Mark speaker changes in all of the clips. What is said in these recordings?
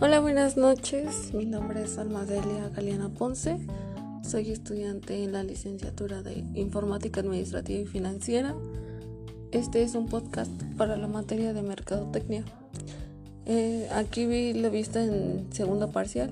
Speaker 1: Hola, buenas noches. Mi nombre es Almadelia Galeana Ponce. Soy estudiante en la licenciatura de Informática Administrativa y Financiera. Este es un podcast para la materia de Mercadotecnia. Eh, aquí vi lo visto en segundo parcial.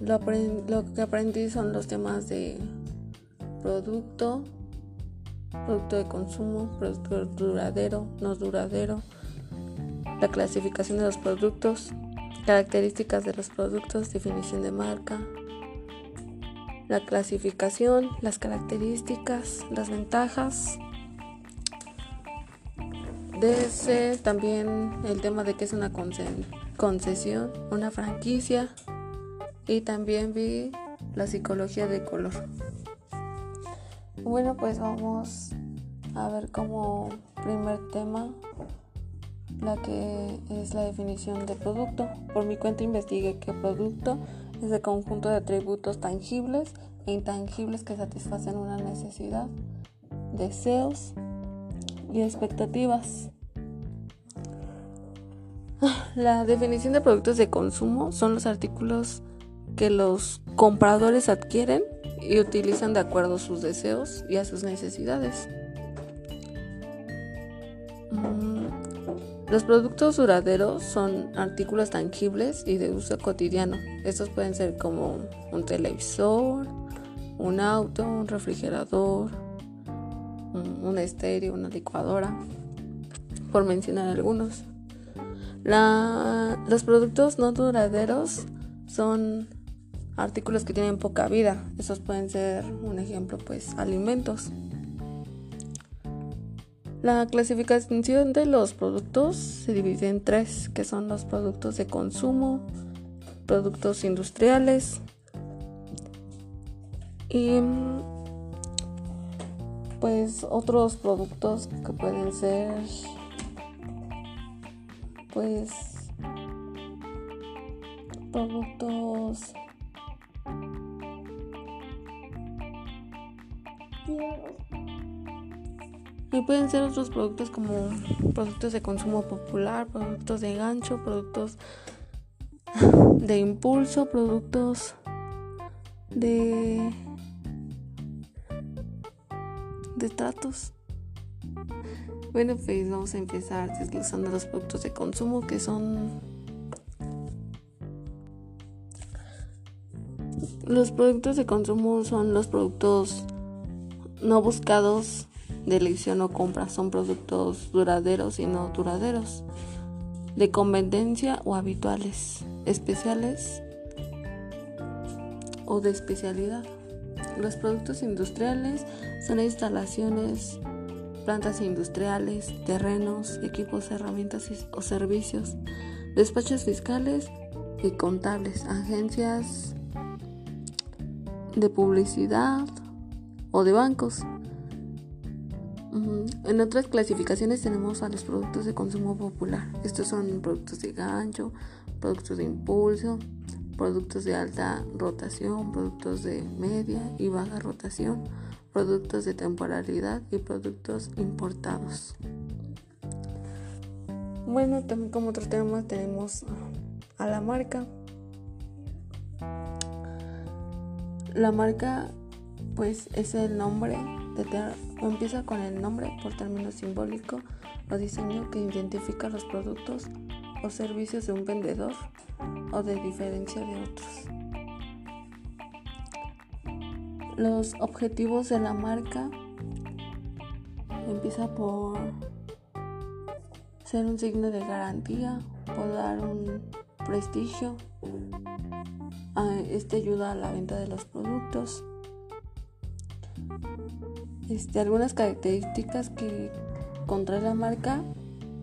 Speaker 1: Lo que aprendí son los temas de producto, producto de consumo, producto duradero, no duradero, la clasificación de los productos, características de los productos, definición de marca, la clasificación, las características, las ventajas. De ese también el tema de qué es una concesión, una franquicia y también vi la psicología de color. Bueno, pues vamos a ver como primer tema la que es la definición de producto. Por mi cuenta investigué que producto es el conjunto de atributos tangibles e intangibles que satisfacen una necesidad, deseos y expectativas. La definición de productos de consumo son los artículos que los compradores adquieren y utilizan de acuerdo a sus deseos y a sus necesidades. Los productos duraderos son artículos tangibles y de uso cotidiano. Estos pueden ser como un televisor, un auto, un refrigerador, un, estéreo, una licuadora, por mencionar algunos. los productos no duraderos son artículos que tienen poca vida. Esos pueden ser un ejemplo, pues alimentos. La clasificación de los productos se divide en tres, que son los productos de consumo, productos industriales y pues otros productos que pueden ser pues productos y pueden ser otros productos como productos de consumo popular, productos de gancho, productos de impulso, productos de de tratos. Bueno, pues vamos a empezar desglosando los productos de consumo que son Los productos de consumo son los productos no buscados de elección o compra. Son productos duraderos y no duraderos, de conveniencia o habituales, especiales o de especialidad. Los productos industriales son instalaciones, plantas industriales, terrenos, equipos, herramientas o servicios, despachos fiscales y contables, agencias de publicidad o de bancos. En otras clasificaciones tenemos a los productos de consumo popular. Estos son productos de gancho, productos de impulso, productos de alta rotación, productos de media y baja rotación, productos de temporalidad y productos importados. Bueno, también como otro tema tenemos a la marca. La marca pues es el nombre, empieza con el nombre por término simbólico o diseño que identifica los productos o servicios de un vendedor o de diferencia de otros. Los objetivos de la marca empieza por ser un signo de garantía, por dar un prestigio, este ayuda a la venta de los productos. Este, algunas características que contrae la marca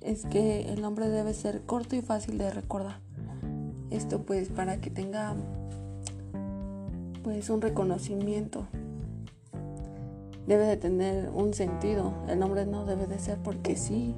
Speaker 1: es que el nombre debe ser corto y fácil de recordar. Esto pues para que tenga pues un reconocimiento. Debe de tener un sentido. El nombre no debe de ser porque sí.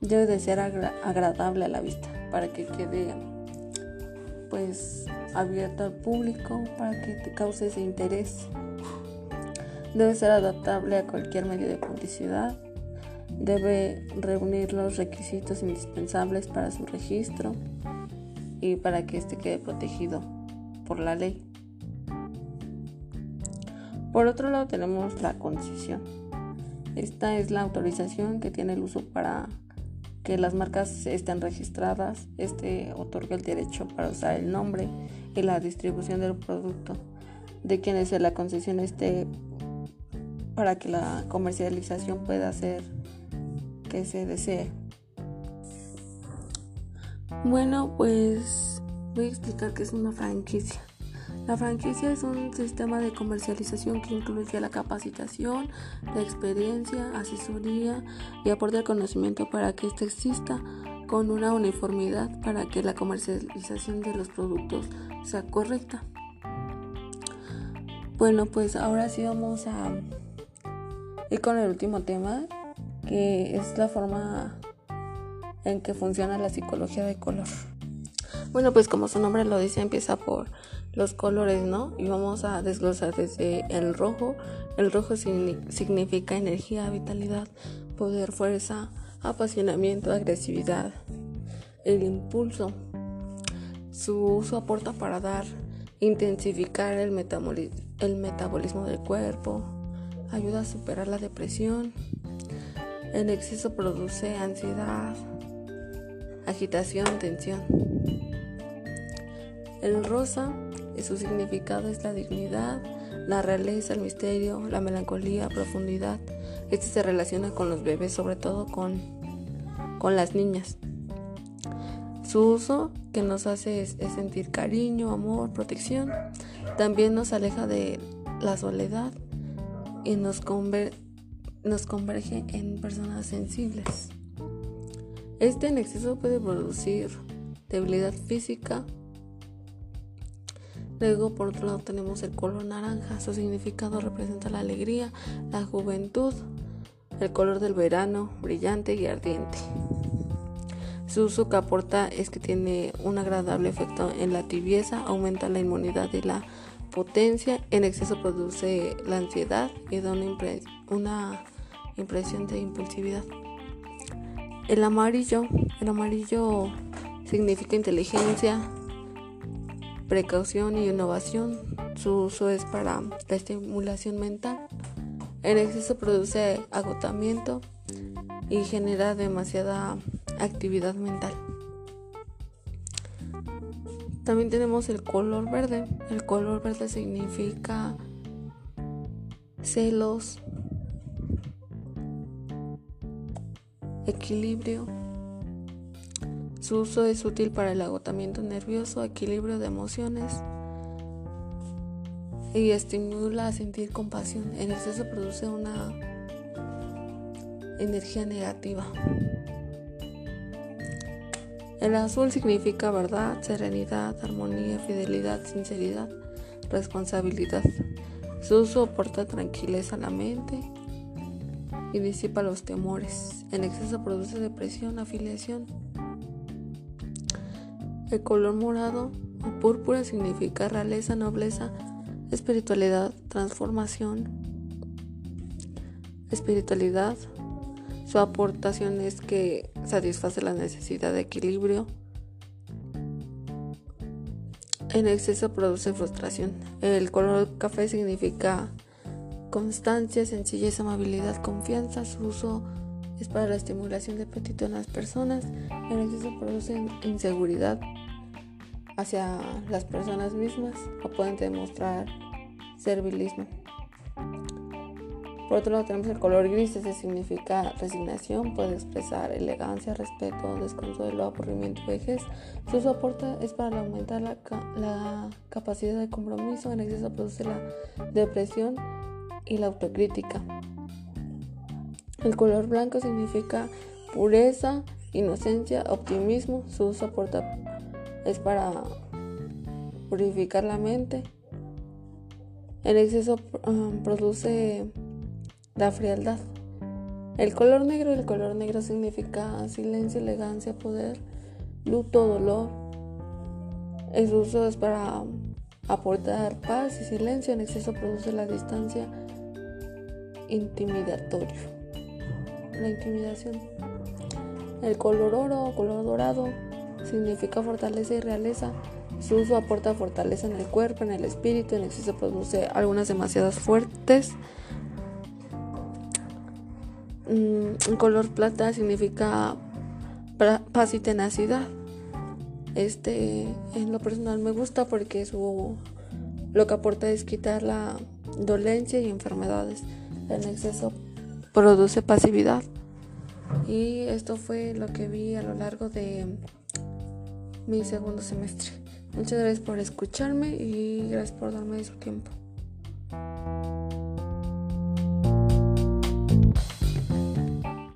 Speaker 1: Debe de ser agradable a la vista para que quede pues abierto al público para que te cause ese interés. Debe ser adaptable a cualquier medio de publicidad. Debe reunir los requisitos indispensables para su registro. y para que éste quede protegido por la ley. Por otro lado tenemos la concesión. Esta es la autorización que tiene el uso para que las marcas estén registradas. Este otorga el derecho para usar el nombre y la distribución del producto de quienes la concesión esté para que la comercialización pueda ser que se desee. Bueno, pues voy a explicar qué es una franquicia. La franquicia es un sistema de comercialización que incluye la capacitación, la experiencia, asesoría y aporta el conocimiento para que éste exista con una uniformidad para que la comercialización de los productos sea correcta. Bueno, pues ahora sí vamos a ir con el último tema, que es la forma en que funciona la psicología de color. Bueno, pues como su nombre lo dice, empieza por los colores, ¿no? Y vamos a desglosar desde el rojo. El rojo significa energía, vitalidad, poder, fuerza, apasionamiento, agresividad, el impulso. Su uso aporta para dar intensificar el, el metabolismo del cuerpo, ayuda a superar la depresión, en exceso produce ansiedad, agitación, tensión. El rosa, su significado es la dignidad, la realeza, el misterio, la melancolía, profundidad. Este se relaciona con los bebés, sobre todo con, con las niñas. Su uso que nos hace es, sentir cariño, amor, protección. También nos aleja de la soledad y nos, nos converge en personas sensibles. Este en exceso puede producir debilidad física. Luego, por otro lado, tenemos el color naranja. Su significado representa la alegría, la juventud, el color del verano, brillante y ardiente. Su uso que aporta es que tiene un agradable efecto en la tibieza, aumenta la inmunidad y la potencia, en exceso produce la ansiedad y da una, impresión de impulsividad. El amarillo, el amarillo significa inteligencia, precaución y innovación. Su uso es para la estimulación mental. En exceso produce agotamiento y genera demasiada actividad mental. También tenemos el color verde. El color verde significa celos, equilibrio. Su uso es útil para el agotamiento nervioso, equilibrio de emociones y estimula a sentir compasión. En exceso produce una energía negativa. El azul significa verdad, serenidad, armonía, fidelidad, sinceridad, responsabilidad. Su uso aporta tranquilidad a la mente y disipa los temores. En exceso produce depresión, afiliación. El color morado o púrpura significa realeza, nobleza, espiritualidad, transformación. Espiritualidad, su aportación es que satisface la necesidad de equilibrio. En exceso produce frustración. El color café significa constancia, sencillez, amabilidad, confianza. Su uso es para la estimulación de apetito en las personas. En exceso produce inseguridad hacia las personas mismas o pueden demostrar servilismo. Por otro lado tenemos el color gris, ese significa resignación, puede expresar elegancia, respeto, desconsuelo, aburrimiento, vejez. Su soporte es para aumentar la, la capacidad de compromiso, en exceso produce la depresión y la autocrítica. El color blanco significa pureza, inocencia, optimismo. Su soporte es para purificar la mente. En exceso um, produce la frialdad. El color negro, el color negro significa silencio, elegancia, poder, luto, dolor. El uso es para aportar paz y silencio. En exceso produce la distancia intimidatorio. La intimidación. El color oro, color dorado, significa fortaleza y realeza. Su uso aporta fortaleza en el cuerpo, en el espíritu, en exceso produce algunas demasiadas fuertes. En mm, color plata significa paz y tenacidad. Este, en lo personal me gusta porque su, lo que aporta es quitar la dolencia y enfermedades. En exceso produce pasividad. Y esto fue lo que vi a lo largo de mi segundo semestre. Muchas gracias por escucharme y gracias por darme su tiempo.